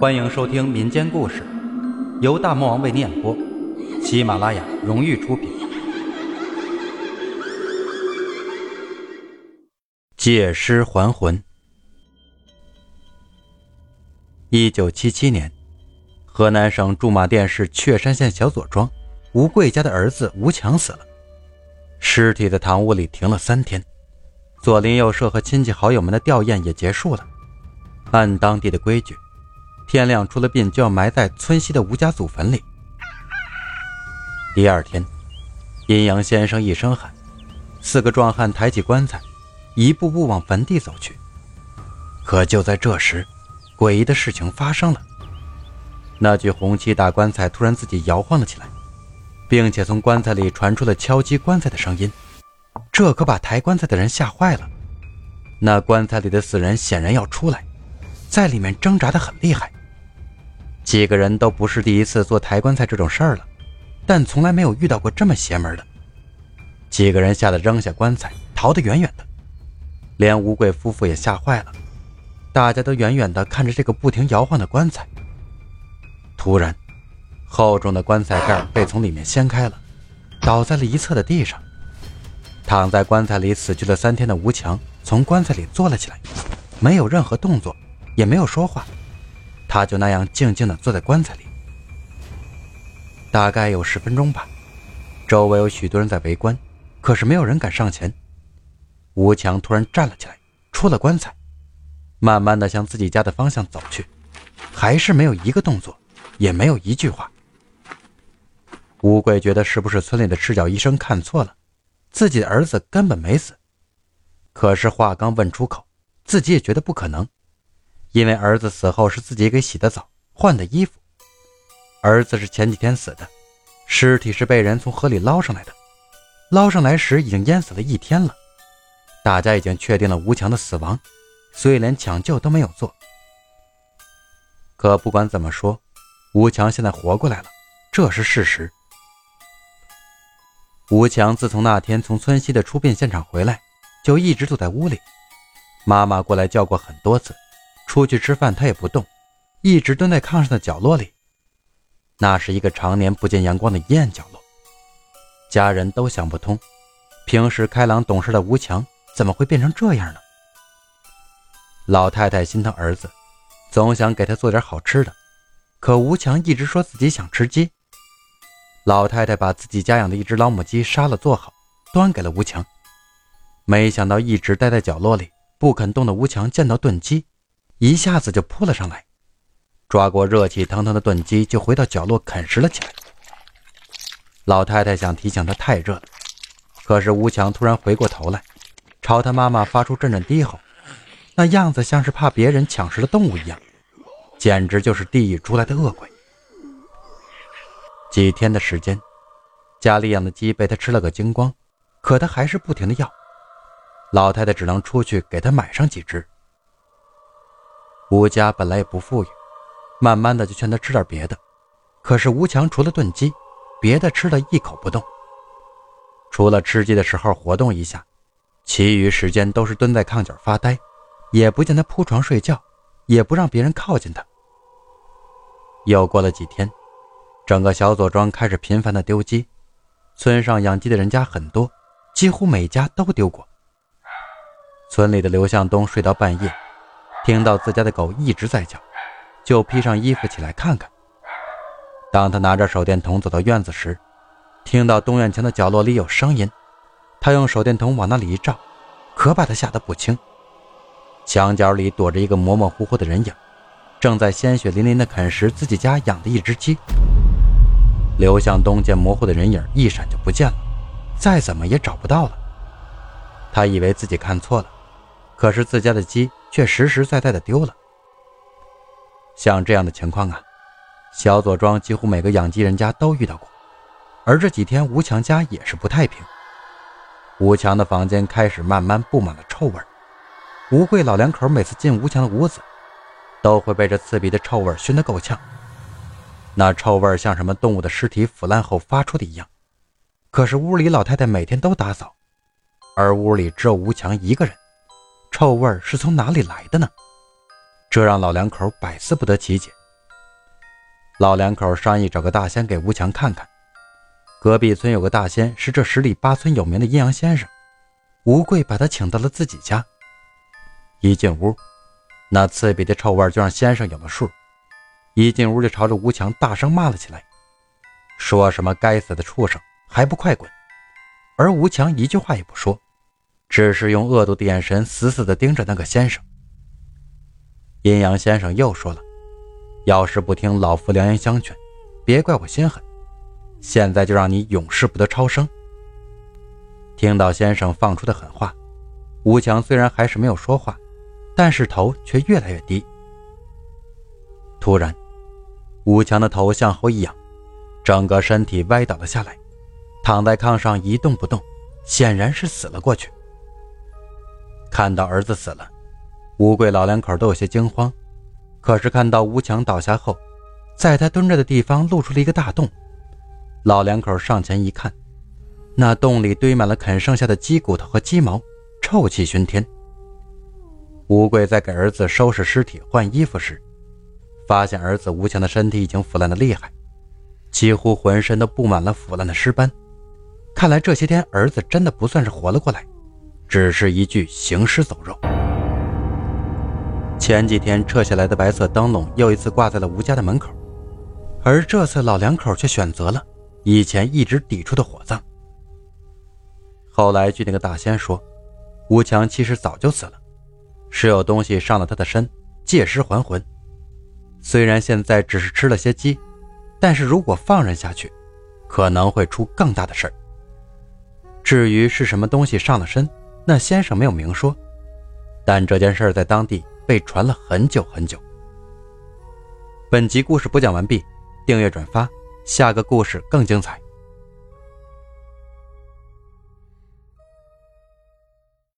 欢迎收听民间故事，由大魔王为你演播，喜马拉雅荣誉出品。借尸还魂。一九七七年，河南省驻马店市确山县小左庄吴贵家的儿子吴强死了，尸体在堂屋里停了三天。左邻右舍和亲戚好友们的吊唁也结束了。按当地的规矩，天亮出了殡就要埋在村西的吴家祖坟里。第二天，阴阳先生一声喊，四个壮汉抬起棺材，一步步往坟地走去。可就在这时，诡异的事情发生了。那具红漆大棺材突然自己摇晃了起来，并且从棺材里传出了敲击棺材的声音。这可把抬棺材的人吓坏了。那棺材里的死人显然要出来，在里面挣扎的很厉害。几个人都不是第一次做抬棺材这种事儿了，但从来没有遇到过这么邪门的。几个人吓得扔下棺材，逃得远远的。连吴贵夫妇也吓坏了，大家都远远地看着这个不停摇晃的棺材。突然，厚重的棺材盖被从里面掀开了，倒在了一侧的地上。躺在棺材里死去了三天的吴强从棺材里坐了起来，没有任何动作，也没有说话，他就那样静静地坐在棺材里。大概有十分钟吧，周围有许多人在围观，可是没有人敢上前。吴强突然站了起来，出了棺材，慢慢地向自己家的方向走去，还是没有一个动作，也没有一句话。吴贵觉得是不是村里的赤脚医生看错了？自己的儿子根本没死，可是话刚问出口，自己也觉得不可能，因为儿子死后是自己给洗的澡、换的衣服，儿子是前几天死的，尸体是被人从河里捞上来的，捞上来时已经淹死了一天了，大家已经确定了吴强的死亡，所以连抢救都没有做。可不管怎么说，吴强现在活过来了，这是事实。吴强自从那天从村西的出殡现场回来，就一直躲在屋里。妈妈过来叫过很多次，出去吃饭他也不动，一直蹲在炕上的角落里。那是一个常年不见阳光的阴暗角落。家人都想不通，平时开朗懂事的吴强怎么会变成这样呢？老太太心疼儿子，总想给他做点好吃的，可吴强一直说自己想吃鸡。老太太把自己家养的一只老母鸡杀了，做好，端给了吴强。没想到一直待在角落里不肯动的吴强见到炖鸡，一下子就扑了上来，抓过热气腾腾的炖鸡就回到角落啃食了起来。老太太想提醒他太热了，可是吴强突然回过头来，朝他妈妈发出阵阵低吼，那样子像是怕别人抢食的动物一样，简直就是地狱出来的恶鬼。几天的时间，家里养的鸡被他吃了个精光，可他还是不停的要。老太太只能出去给他买上几只。吴家本来也不富裕，慢慢的就劝他吃点别的，可是吴强除了炖鸡，别的吃的一口不动。除了吃鸡的时候活动一下，其余时间都是蹲在炕角发呆，也不见他铺床睡觉，也不让别人靠近他。又过了几天。整个小左庄开始频繁的丢鸡，村上养鸡的人家很多，几乎每家都丢过。村里的刘向东睡到半夜，听到自家的狗一直在叫，就披上衣服起来看看。当他拿着手电筒走到院子时，听到东院墙的角落里有声音，他用手电筒往那里一照，可把他吓得不轻。墙角里躲着一个模模糊糊的人影，正在鲜血淋淋的啃食自己家养的一只鸡。刘向东见模糊的人影一闪就不见了，再怎么也找不到了。他以为自己看错了，可是自家的鸡却实实在在的丢了。像这样的情况啊，小左庄几乎每个养鸡人家都遇到过。而这几天吴强家也是不太平，吴强的房间开始慢慢布满了臭味。吴贵老两口每次进吴强的屋子，都会被这刺鼻的臭味熏得够呛。那臭味像什么动物的尸体腐烂后发出的一样，可是屋里老太太每天都打扫，而屋里只有吴强一个人，臭味是从哪里来的呢？这让老两口百思不得其解，老两口商议找个大仙给吴强看看。隔壁村有个大仙，是这十里八村有名的阴阳先生。吴贵把他请到了自己家。一进屋，那刺鼻的臭味就让先生有了数。一进屋就朝着吴强大声骂了起来，说什么“该死的畜生，还不快滚！”而吴强一句话也不说，只是用恶毒的眼神死死地盯着那个先生。阴阳先生又说了：“要是不听老夫良言相劝，别怪我心狠。”现在就让你永世不得超生。听到先生放出的狠话，吴强虽然还是没有说话，但是头却越来越低。突然，吴强的头向后一仰，整个身体歪倒了下来，躺在炕上一动不动，显然是死了过去。看到儿子死了，吴贵老两口都有些惊慌，可是看到吴强倒下后，在他蹲着的地方露出了一个大洞。老两口上前一看，那洞里堆满了啃剩下的鸡骨头和鸡毛，臭气熏天。吴贵在给儿子收拾尸体、换衣服时，发现儿子吴强的身体已经腐烂的厉害，几乎浑身都布满了腐烂的尸斑。看来这些天儿子真的不算是活了过来，只是一具行尸走肉。前几天撤下来的白色灯笼又一次挂在了吴家的门口，而这次老两口却选择了。以前一直抵触的火葬，后来据那个大仙说，吴强其实早就死了，是有东西上了他的身，借尸还魂。虽然现在只是吃了些鸡，但是如果放任下去，可能会出更大的事儿。至于是什么东西上了身，那先生没有明说，但这件事在当地被传了很久很久。本集故事播讲完毕，订阅转发。下个故事更精彩。